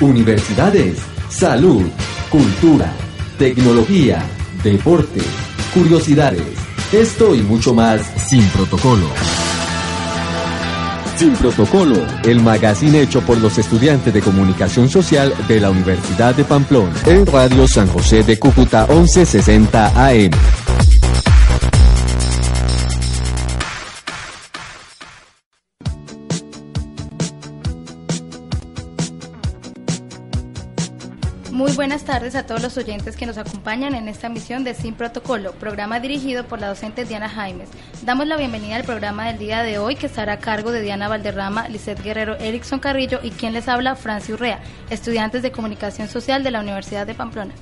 Universidades, salud, cultura, tecnología, deporte, curiosidades, esto y mucho más sin protocolo. Sin Protocolo, el magazine hecho por los estudiantes de comunicación social de la Universidad de Pamplona, en Radio San José de Cúcuta 1160 AM. Tardes a todos los oyentes que nos acompañan en esta emisión de Sin Protocolo, programa dirigido por la docente Diana Jaimes. Damos la bienvenida al programa del día de hoy que estará a cargo de Diana Valderrama, Lizeth Guerrero, Erickson Carrillo y quien les habla, Franci Urrea, estudiantes de Comunicación Social de la Universidad de Pamplona.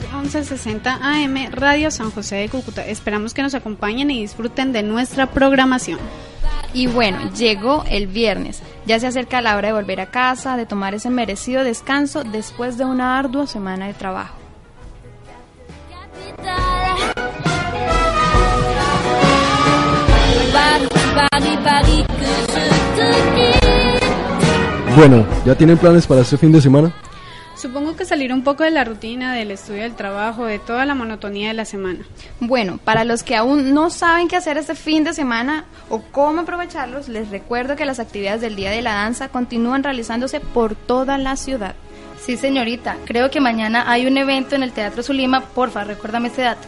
Los 1160 AM Radio San José de Cúcuta. Esperamos que nos acompañen y disfruten de nuestra programación. Y bueno, llegó el viernes. Ya se acerca la hora de volver a casa, de tomar ese merecido descanso después de una ardua semana de trabajo. Bueno, ¿ya tienen planes para este fin de semana? Supongo que salir un poco de la rutina, del estudio, del trabajo, de toda la monotonía de la semana. Bueno, para los que aún no saben qué hacer este fin de semana o cómo aprovecharlos, les recuerdo que las actividades del Día de la Danza continúan realizándose por toda la ciudad. Sí, señorita, creo que mañana hay un evento en el Teatro Zulima, porfa, recuérdame ese dato.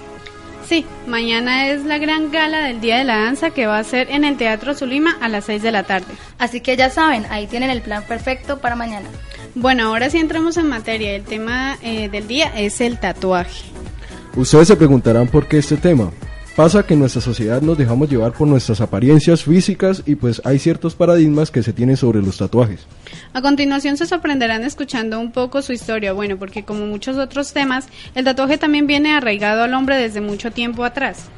Sí, mañana es la gran gala del Día de la Danza que va a ser en el Teatro Zulima a las 6 de la tarde. Así que ya saben, ahí tienen el plan perfecto para mañana. Bueno, ahora sí entramos en materia. El tema eh, del día es el tatuaje. Ustedes se preguntarán por qué este tema. Pasa que en nuestra sociedad nos dejamos llevar por nuestras apariencias físicas y pues hay ciertos paradigmas que se tienen sobre los tatuajes. A continuación se sorprenderán escuchando un poco su historia, bueno, porque como muchos otros temas, el tatuaje también viene arraigado al hombre desde mucho tiempo atrás.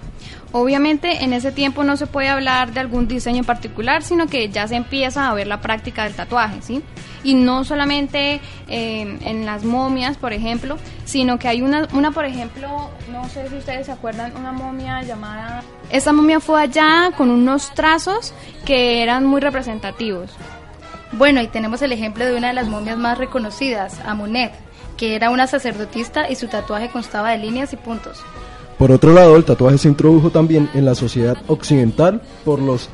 Obviamente en ese tiempo no se puede hablar de algún diseño en particular, sino que ya se empieza a ver la práctica del tatuaje, ¿sí? Y no solamente eh, en las momias, por ejemplo, sino que hay una, una, por ejemplo, no sé si ustedes se acuerdan, una momia llamada... Esta momia fue allá con unos trazos que eran muy representativos. Bueno, y tenemos el ejemplo de una de las momias más reconocidas, Amunet, que era una sacerdotista y su tatuaje constaba de líneas y puntos. Por otro lado, el tatuaje se introdujo también en la sociedad occidental por los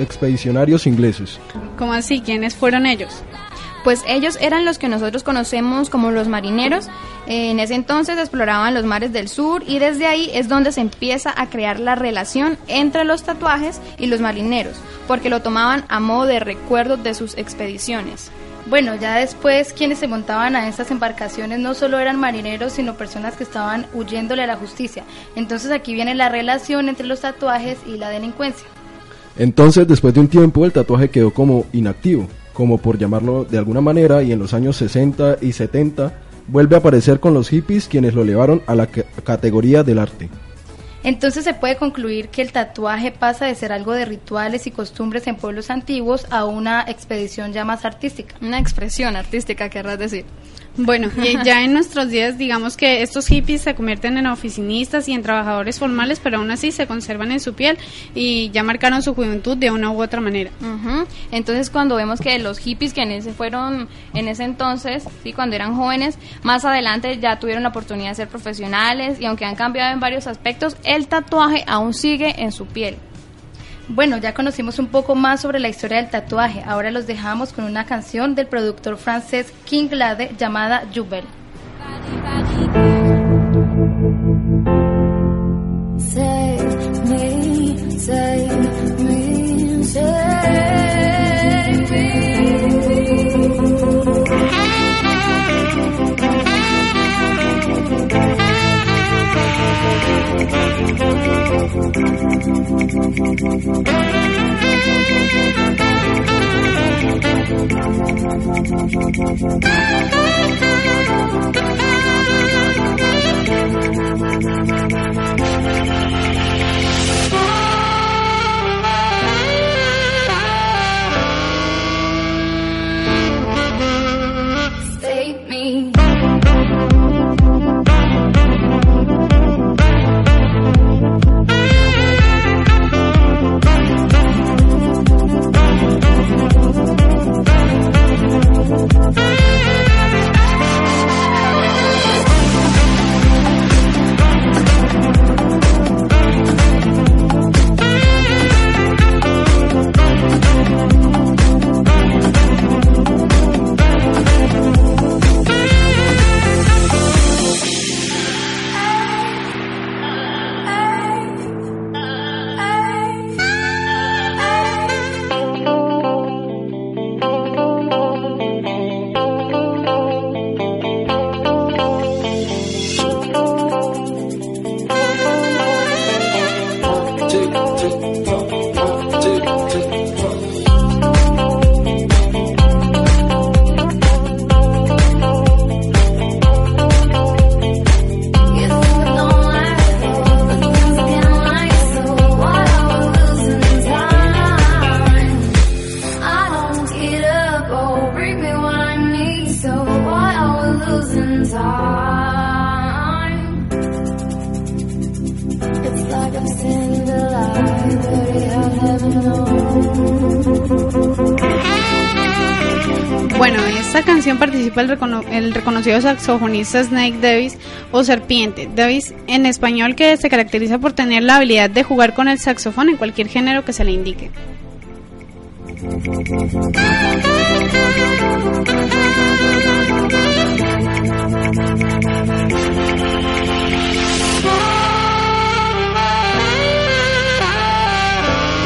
expedicionarios ingleses. ¿Cómo así? ¿Quiénes fueron ellos? Pues ellos eran los que nosotros conocemos como los marineros. En ese entonces exploraban los mares del sur y desde ahí es donde se empieza a crear la relación entre los tatuajes y los marineros, porque lo tomaban a modo de recuerdo de sus expediciones. Bueno, ya después quienes se montaban a estas embarcaciones no solo eran marineros, sino personas que estaban huyéndole a la justicia. Entonces aquí viene la relación entre los tatuajes y la delincuencia. Entonces, después de un tiempo, el tatuaje quedó como inactivo, como por llamarlo de alguna manera, y en los años 60 y 70 vuelve a aparecer con los hippies quienes lo elevaron a la categoría del arte. Entonces se puede concluir que el tatuaje pasa de ser algo de rituales y costumbres en pueblos antiguos a una expedición ya más artística. Una expresión artística, querrás decir. Bueno, y ya en nuestros días, digamos que estos hippies se convierten en oficinistas y en trabajadores formales, pero aún así se conservan en su piel y ya marcaron su juventud de una u otra manera. Entonces, cuando vemos que los hippies que en ese fueron en ese entonces, sí, cuando eran jóvenes, más adelante ya tuvieron la oportunidad de ser profesionales y aunque han cambiado en varios aspectos, el tatuaje aún sigue en su piel. Bueno, ya conocimos un poco más sobre la historia del tatuaje. Ahora los dejamos con una canción del productor francés King Glade llamada Jubel. Bueno, el, el, reconocido saxofonista Snake Davis o Serpiente. Davis en español que se caracteriza por tener la habilidad de jugar con el saxofón en cualquier género que se le indique.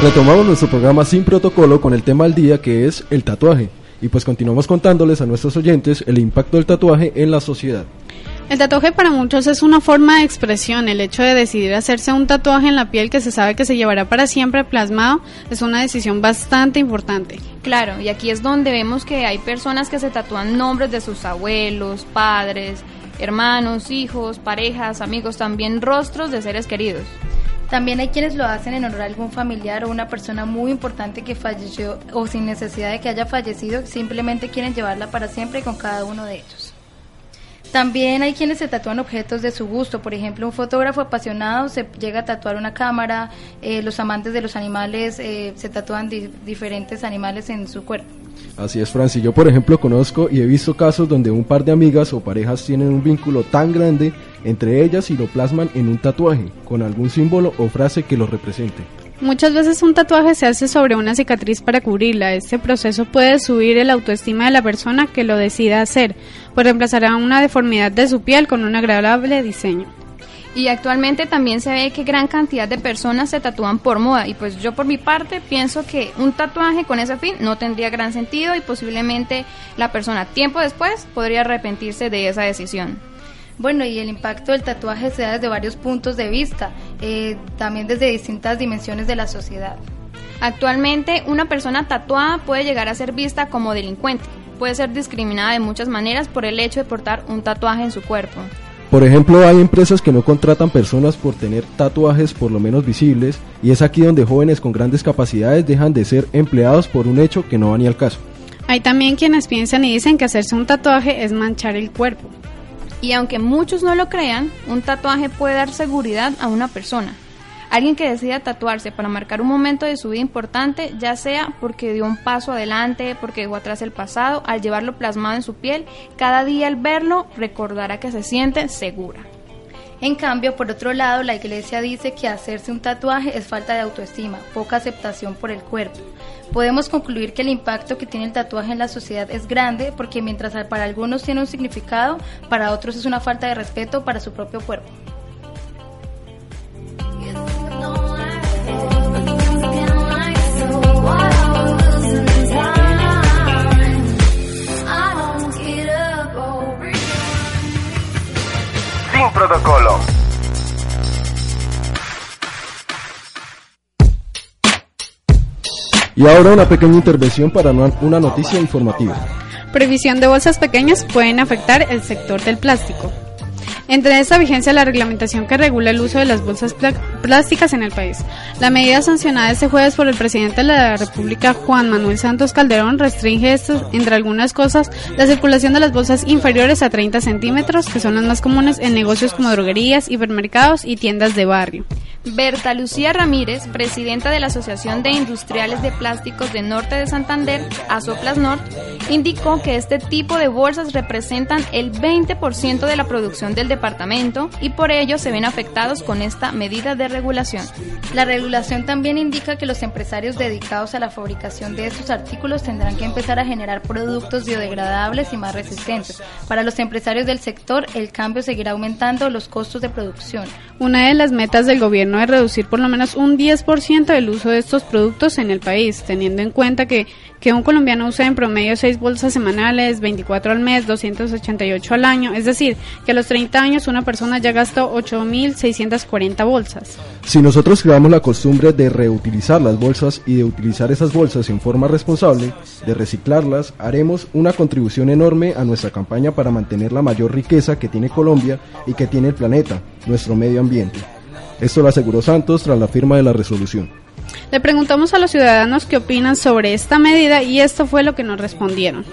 Retomamos nuestro programa sin protocolo con el tema del día que es el tatuaje. Y pues continuamos contándoles a nuestros oyentes el impacto del tatuaje en la sociedad. El tatuaje para muchos es una forma de expresión. El hecho de decidir hacerse un tatuaje en la piel que se sabe que se llevará para siempre plasmado es una decisión bastante importante. Claro, y aquí es donde vemos que hay personas que se tatúan nombres de sus abuelos, padres, hermanos, hijos, parejas, amigos, también rostros de seres queridos. También hay quienes lo hacen en honor a algún familiar o una persona muy importante que falleció o sin necesidad de que haya fallecido, simplemente quieren llevarla para siempre con cada uno de ellos. También hay quienes se tatúan objetos de su gusto, por ejemplo, un fotógrafo apasionado se llega a tatuar una cámara, eh, los amantes de los animales eh, se tatúan diferentes animales en su cuerpo. Así es, Francis. Yo, por ejemplo, conozco y he visto casos donde un par de amigas o parejas tienen un vínculo tan grande entre ellas y lo plasman en un tatuaje, con algún símbolo o frase que lo represente. Muchas veces un tatuaje se hace sobre una cicatriz para cubrirla. Este proceso puede subir el autoestima de la persona que lo decida hacer, pues reemplazará una deformidad de su piel con un agradable diseño. Y actualmente también se ve que gran cantidad de personas se tatúan por moda y pues yo por mi parte pienso que un tatuaje con ese fin no tendría gran sentido y posiblemente la persona tiempo después podría arrepentirse de esa decisión. Bueno, y el impacto del tatuaje se da desde varios puntos de vista, eh, también desde distintas dimensiones de la sociedad. Actualmente, una persona tatuada puede llegar a ser vista como delincuente. Puede ser discriminada de muchas maneras por el hecho de portar un tatuaje en su cuerpo. Por ejemplo, hay empresas que no contratan personas por tener tatuajes por lo menos visibles y es aquí donde jóvenes con grandes capacidades dejan de ser empleados por un hecho que no va ni al caso. Hay también quienes piensan y dicen que hacerse un tatuaje es manchar el cuerpo. Y aunque muchos no lo crean, un tatuaje puede dar seguridad a una persona. Alguien que decida tatuarse para marcar un momento de su vida importante, ya sea porque dio un paso adelante, porque dejó atrás el pasado, al llevarlo plasmado en su piel, cada día al verlo recordará que se siente segura. En cambio, por otro lado, la iglesia dice que hacerse un tatuaje es falta de autoestima, poca aceptación por el cuerpo. Podemos concluir que el impacto que tiene el tatuaje en la sociedad es grande porque mientras para algunos tiene un significado, para otros es una falta de respeto para su propio cuerpo. protocolo. Y ahora una pequeña intervención para una noticia informativa. Previsión de bolsas pequeñas pueden afectar el sector del plástico. Entre esta vigencia la reglamentación que regula el uso de las bolsas plásticas en el país. La medida sancionada este jueves por el presidente de la República, Juan Manuel Santos Calderón, restringe entre algunas cosas, la circulación de las bolsas inferiores a 30 centímetros, que son las más comunes en negocios como droguerías, hipermercados y tiendas de barrio. Berta Lucía Ramírez, presidenta de la Asociación de Industriales de Plásticos de Norte de Santander, Asoplas Nord, indicó que este tipo de bolsas representan el 20% de la producción del departamento y por ello se ven afectados con esta medida de regulación. La regulación también indica que los empresarios dedicados a la fabricación de estos artículos tendrán que empezar a generar productos biodegradables y más resistentes. Para los empresarios del sector, el cambio seguirá aumentando los costos de producción. Una de las metas del gobierno es reducir por lo menos un 10% el uso de estos productos en el país, teniendo en cuenta que que un colombiano usa en promedio 6 bolsas semanales, 24 al mes, 288 al año. Es decir, que a los 30 años una persona ya gastó 8.640 bolsas. Si nosotros creamos la costumbre de reutilizar las bolsas y de utilizar esas bolsas en forma responsable, de reciclarlas, haremos una contribución enorme a nuestra campaña para mantener la mayor riqueza que tiene Colombia y que tiene el planeta, nuestro medio ambiente. Esto lo aseguró Santos tras la firma de la resolución. Le preguntamos a los ciudadanos qué opinan sobre esta medida y esto fue lo que nos respondieron.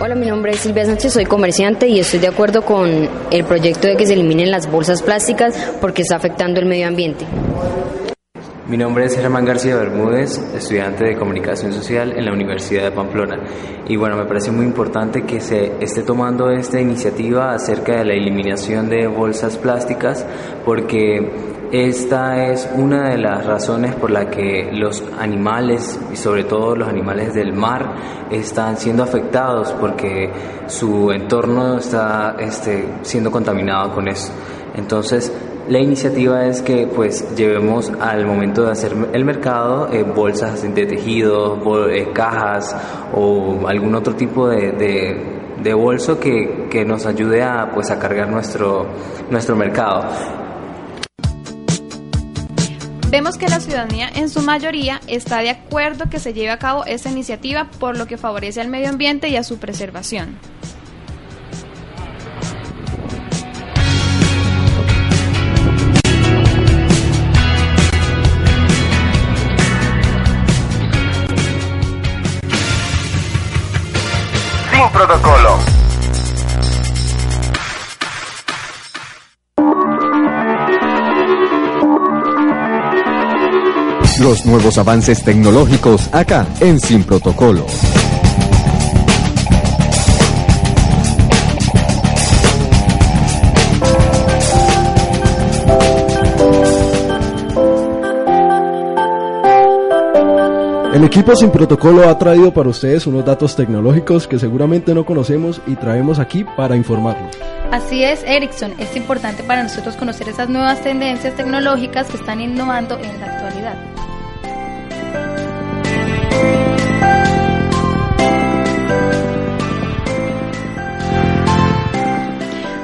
Hola, mi nombre es Silvia Sánchez, soy comerciante y estoy de acuerdo con el proyecto de que se eliminen las bolsas plásticas porque está afectando el medio ambiente. Mi nombre es Germán García Bermúdez, estudiante de Comunicación Social en la Universidad de Pamplona. Y bueno, me parece muy importante que se esté tomando esta iniciativa acerca de la eliminación de bolsas plásticas porque esta es una de las razones por la que los animales, y sobre todo los animales del mar, están siendo afectados porque su entorno está este, siendo contaminado con eso. Entonces, la iniciativa es que pues llevemos al momento de hacer el mercado eh, bolsas de tejido, eh, cajas o algún otro tipo de, de, bolso que, que, nos ayude a pues a cargar nuestro, nuestro mercado. Vemos que la ciudadanía en su mayoría está de acuerdo que se lleve a cabo esta iniciativa por lo que favorece al medio ambiente y a su preservación. Protocolo. Los nuevos avances tecnológicos acá en Sin Protocolo. El equipo sin protocolo ha traído para ustedes unos datos tecnológicos que seguramente no conocemos y traemos aquí para informarlos. Así es, Ericsson. Es importante para nosotros conocer esas nuevas tendencias tecnológicas que están innovando en la actualidad.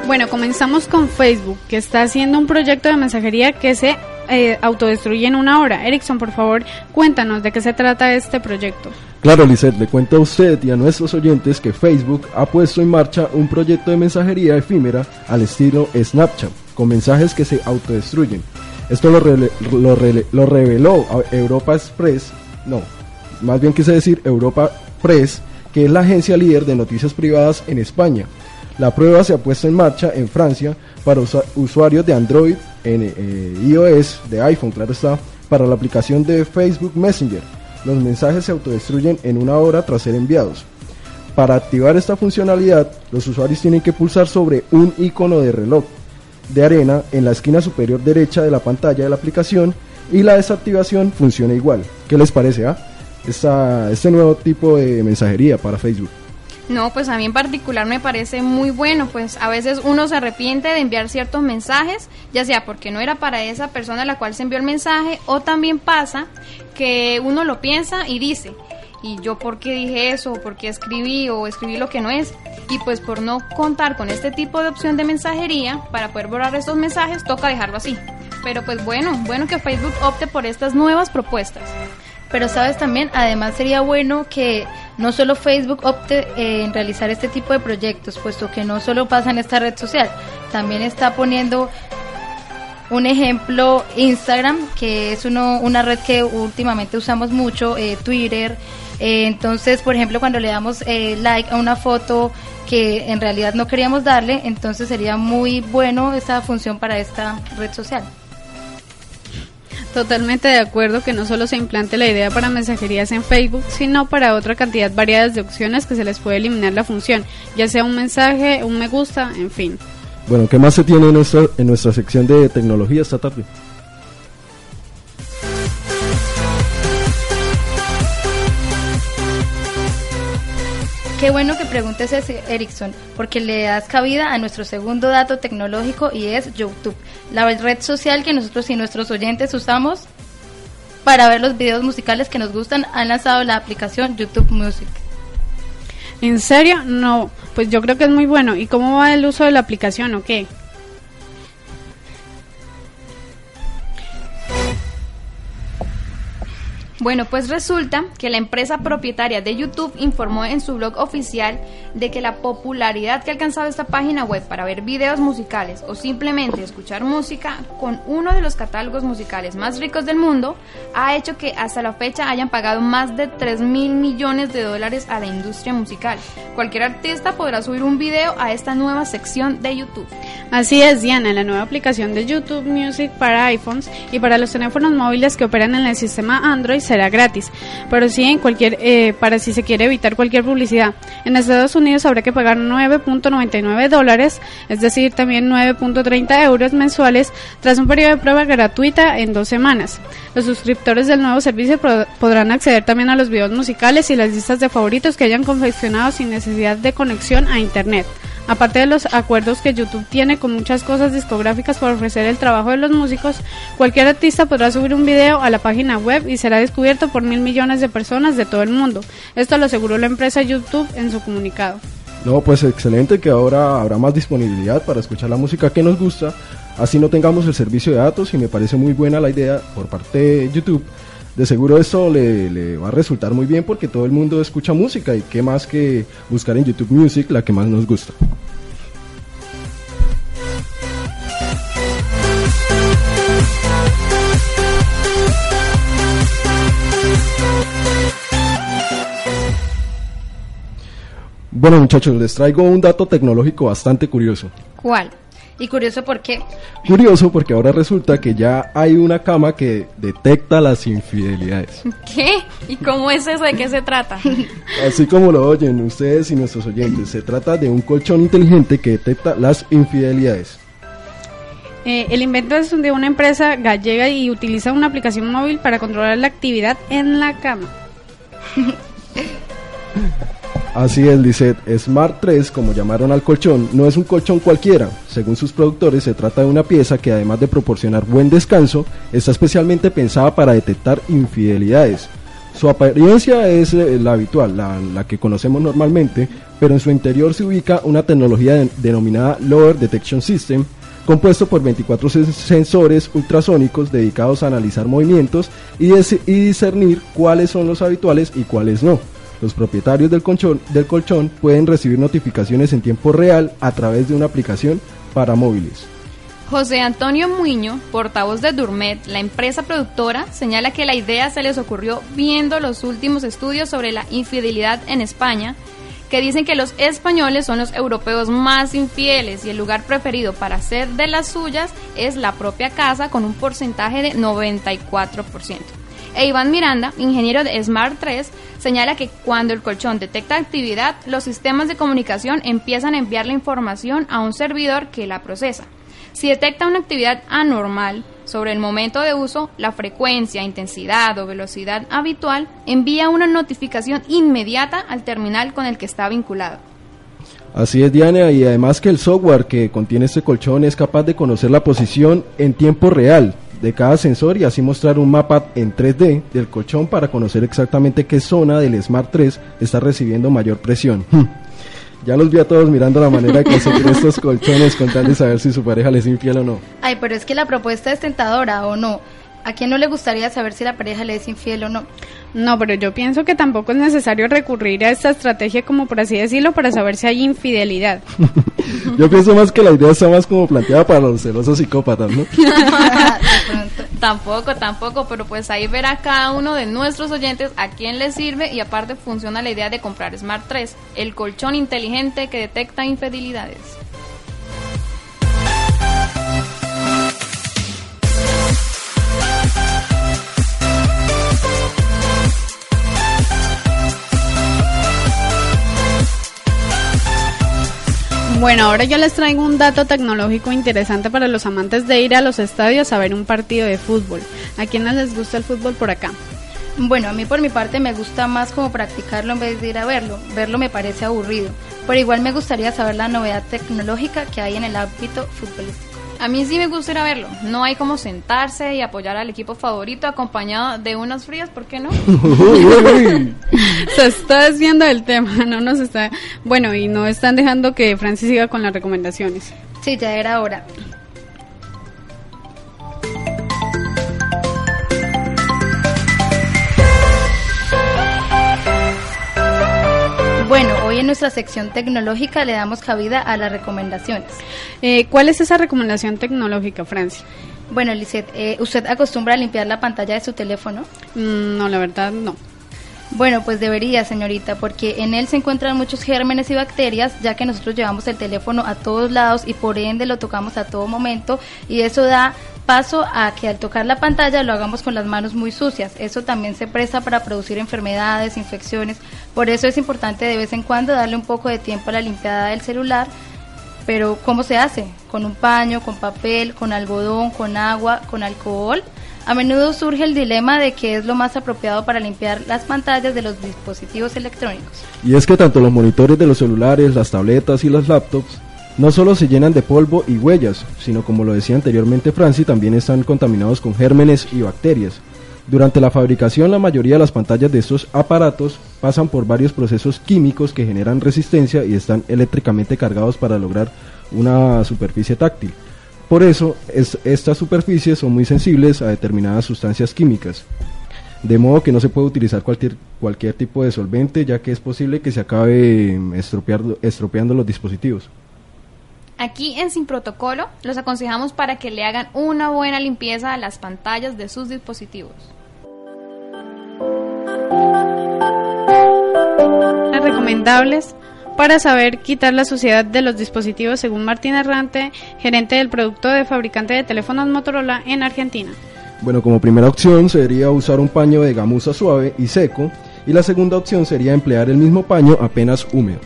Bueno, comenzamos con Facebook, que está haciendo un proyecto de mensajería que se eh, autodestruye en una hora. Erickson, por favor, cuéntanos de qué se trata este proyecto. Claro, Lizeth, le cuento a usted y a nuestros oyentes que Facebook ha puesto en marcha un proyecto de mensajería efímera al estilo Snapchat, con mensajes que se autodestruyen. Esto lo, lo reveló Europa Express, no, más bien quise decir Europa Press, que es la agencia líder de noticias privadas en España. La prueba se ha puesto en marcha en Francia para usuarios de Android, en eh, iOS, de iPhone, claro está, para la aplicación de Facebook Messenger. Los mensajes se autodestruyen en una hora tras ser enviados. Para activar esta funcionalidad, los usuarios tienen que pulsar sobre un icono de reloj de arena en la esquina superior derecha de la pantalla de la aplicación y la desactivación funciona igual. ¿Qué les parece? Ah? este nuevo tipo de mensajería para Facebook. No, pues a mí en particular me parece muy bueno, pues a veces uno se arrepiente de enviar ciertos mensajes, ya sea porque no era para esa persona a la cual se envió el mensaje, o también pasa que uno lo piensa y dice, ¿y yo por qué dije eso? ¿Por qué escribí o escribí lo que no es? Y pues por no contar con este tipo de opción de mensajería, para poder borrar estos mensajes, toca dejarlo así Pero pues bueno, bueno que Facebook opte por estas nuevas propuestas. Pero sabes también, además sería bueno que no solo Facebook opte eh, en realizar este tipo de proyectos, puesto que no solo pasa en esta red social, también está poniendo un ejemplo Instagram, que es uno, una red que últimamente usamos mucho, eh, Twitter. Eh, entonces, por ejemplo, cuando le damos like a una foto que en realidad no queríamos darle, entonces sería muy bueno esta función para esta red social. Totalmente de acuerdo que no solo se implante la idea para mensajerías en Facebook, sino para otra cantidad variada de opciones que se les puede eliminar la función, ya sea un mensaje, un me gusta, en fin. Bueno, ¿qué más se tiene en nuestra, en nuestra sección de tecnología esta tarde? Qué bueno que preguntes ese, Erickson, porque le das cabida a nuestro segundo dato tecnológico y es YouTube, la red social que nosotros y nuestros oyentes usamos para ver los videos musicales que nos gustan. Han lanzado la aplicación YouTube Music. ¿En serio? No, pues yo creo que es muy bueno. ¿Y cómo va el uso de la aplicación o qué? Bueno, pues resulta que la empresa propietaria de YouTube informó en su blog oficial de que la popularidad que ha alcanzado esta página web para ver videos musicales o simplemente escuchar música con uno de los catálogos musicales más ricos del mundo ha hecho que hasta la fecha hayan pagado más de 3 mil millones de dólares a la industria musical. Cualquier artista podrá subir un video a esta nueva sección de YouTube. Así es, Diana, la nueva aplicación de YouTube Music para iPhones y para los teléfonos móviles que operan en el sistema Android será gratis, pero sí en cualquier, eh, para si se quiere evitar cualquier publicidad. En Estados Unidos habrá que pagar 9.99 dólares, es decir, también 9.30 euros mensuales, tras un periodo de prueba gratuita en dos semanas. Los suscriptores del nuevo servicio podrán acceder también a los videos musicales y las listas de favoritos que hayan confeccionado sin necesidad de conexión a Internet. Aparte de los acuerdos que YouTube tiene con muchas cosas discográficas para ofrecer el trabajo de los músicos, cualquier artista podrá subir un video a la página web y será descubierto por mil millones de personas de todo el mundo. Esto lo aseguró la empresa YouTube en su comunicado. No, pues excelente que ahora habrá más disponibilidad para escuchar la música que nos gusta, así no tengamos el servicio de datos y me parece muy buena la idea por parte de YouTube de seguro esto le, va a resultar muy bien porque todo el mundo escucha música y qué más que buscar en YouTube Music la que más nos gusta. Bueno muchachos, les traigo un dato tecnológico bastante curioso. ¿Cuál? Y curioso por qué. Curioso porque ahora resulta que ya hay una cama que detecta las infidelidades. ¿Qué? ¿Y cómo es eso? ¿De qué se trata? Así como lo oyen ustedes y nuestros oyentes, se trata de un colchón inteligente que detecta las infidelidades. Eh, el invento es de una empresa gallega y utiliza una aplicación móvil para controlar la actividad en la cama. Así es, Lisset. Smart 3, como llamaron al colchón, no es un colchón cualquiera. Según sus productores, se trata de una pieza que además de proporcionar buen descanso, está especialmente pensada para detectar infidelidades. Su apariencia es eh, la habitual, la, que conocemos normalmente, pero en su interior se ubica una tecnología denominada Lower Detection System, compuesto por 24 sensores ultrasónicos dedicados a analizar movimientos y discernir cuáles son los habituales y cuáles no. Los propietarios del colchón, pueden recibir notificaciones en tiempo real a través de una aplicación para móviles. José Antonio Muño, portavoz de Durmet, la empresa productora, señala que la idea se les ocurrió viendo los últimos estudios sobre la infidelidad en España, que dicen que los españoles son los europeos más infieles y el lugar preferido para hacer de las suyas es la propia casa con un porcentaje de 94%. E Iván Miranda, ingeniero de Smart 3, señala que cuando el colchón detecta actividad, los sistemas de comunicación empiezan a enviar la información a un servidor que la procesa. Si detecta una actividad anormal sobre el momento de uso, la frecuencia, intensidad o velocidad habitual, envía una notificación inmediata al terminal con el que está vinculado. Así es, Diana, y además que el software que contiene este colchón es capaz de conocer la posición en tiempo real de cada sensor y así mostrar un mapa en 3D del colchón para conocer exactamente qué zona del Smart 3 está recibiendo mayor presión. Ya los vi a todos mirando la manera que se crean estos colchones con tal de saber si su pareja les es infiel o no. Ay, pero es que la propuesta es tentadora o no. ¿A quién no le gustaría saber si la pareja le es infiel o no? No, pero yo pienso que tampoco es necesario recurrir a esta estrategia, como por así decirlo, para saber si hay infidelidad. yo pienso más que la idea está más como planteada para los celosos psicópatas, ¿no? tampoco, tampoco, pero pues ahí verá cada uno de nuestros oyentes a quién le sirve y aparte funciona la idea de comprar Smart 3, el colchón inteligente que detecta infidelidades. Bueno, ahora yo les traigo un dato tecnológico interesante para los amantes de ir a los estadios a ver un partido de fútbol. ¿A quiénes les gusta el fútbol por acá? Bueno, a mí por mi parte me gusta más como practicarlo en vez de ir a verlo. Verlo me parece aburrido, pero igual me gustaría saber la novedad tecnológica que hay en el ámbito futbolístico. A mí sí me gusta ir a verlo. No hay como sentarse y apoyar al equipo favorito acompañado de unas frías, ¿por qué no? Se está desviando del tema, no nos está... Bueno, y no están dejando que Francis siga con las recomendaciones. Sí, ya era hora. Hoy en nuestra sección tecnológica le damos cabida a las recomendaciones. Eh, ¿Cuál es esa recomendación tecnológica, Francia? Bueno, Lisette, eh, ¿usted acostumbra a limpiar la pantalla de su teléfono? Mm, no, la verdad no. Bueno, pues debería, señorita, porque en él se encuentran muchos gérmenes y bacterias, ya que nosotros llevamos el teléfono a todos lados y por ende lo tocamos a todo momento y eso da paso a que al tocar la pantalla lo hagamos con las manos muy sucias. Eso también se presta para producir enfermedades, infecciones. Por eso es importante de vez en cuando darle un poco de tiempo a la limpiada del celular. Pero ¿cómo se hace? Con un paño, con papel, con algodón, con agua, con alcohol. A menudo surge el dilema de qué es lo más apropiado para limpiar las pantallas de los dispositivos electrónicos. Y es que tanto los monitores de los celulares, las tabletas y las laptops no solo se llenan de polvo y huellas, sino como lo decía anteriormente Franci, también están contaminados con gérmenes y bacterias. Durante la fabricación la mayoría de las pantallas de estos aparatos pasan por varios procesos químicos que generan resistencia y están eléctricamente cargados para lograr una superficie táctil. Por eso estas superficies son muy sensibles a determinadas sustancias químicas. De modo que no se puede utilizar cualquier, cualquier tipo de solvente ya que es posible que se acabe estropeando los dispositivos. Aquí en Sin Protocolo los aconsejamos para que le hagan una buena limpieza a las pantallas de sus dispositivos. Recomendables para saber quitar la suciedad de los dispositivos según Martín Errante, gerente del producto de fabricante de teléfonos Motorola en Argentina. Bueno, como primera opción sería usar un paño de gamuza suave y seco y la segunda opción sería emplear el mismo paño apenas húmedo.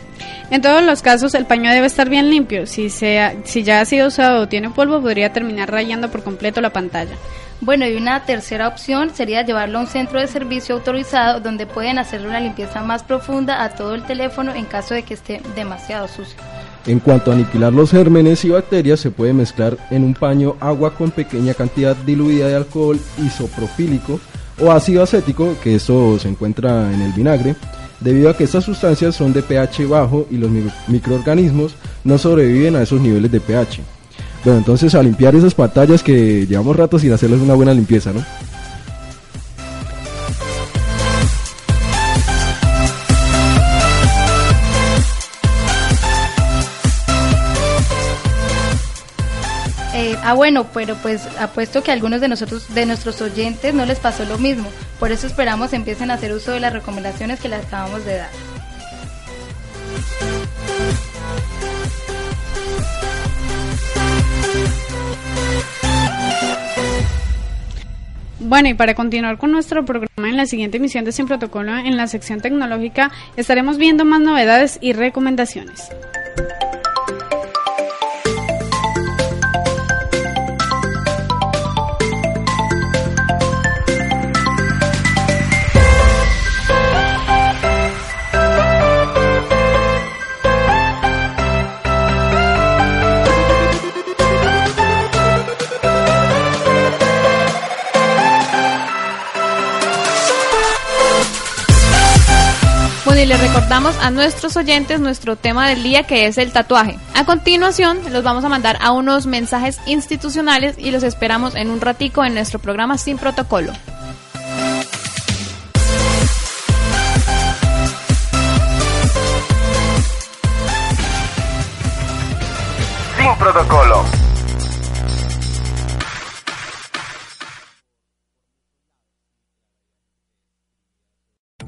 En todos los casos el paño debe estar bien limpio, si, sea, si ya ha sido usado o tiene polvo podría terminar rayando por completo la pantalla. Bueno, y una tercera opción sería llevarlo a un centro de servicio autorizado donde pueden hacerle una limpieza más profunda a todo el teléfono en caso de que esté demasiado sucio. En cuanto a aniquilar los gérmenes y bacterias, se puede mezclar en un paño agua con pequeña cantidad diluida de alcohol isopropílico o ácido acético, que esto se encuentra en el vinagre, debido a que estas sustancias son de pH bajo y los microorganismos no sobreviven a esos niveles de pH. Bueno, entonces a limpiar esas pantallas que llevamos rato sin hacerles una buena limpieza, ¿no? Ah, bueno, pero pues apuesto que a algunos de nosotros, de nuestros oyentes, no les pasó lo mismo. Por eso esperamos empiecen a hacer uso de las recomendaciones que les acabamos de dar. Bueno, y para continuar con nuestro programa en la siguiente emisión de Sin Protocolo, en la sección tecnológica, estaremos viendo más novedades y recomendaciones. Y les recordamos a nuestros oyentes nuestro tema del día que es el tatuaje. A continuación los vamos a mandar a unos mensajes institucionales y los esperamos en un ratico en nuestro programa Sin Protocolo. Sin Protocolo.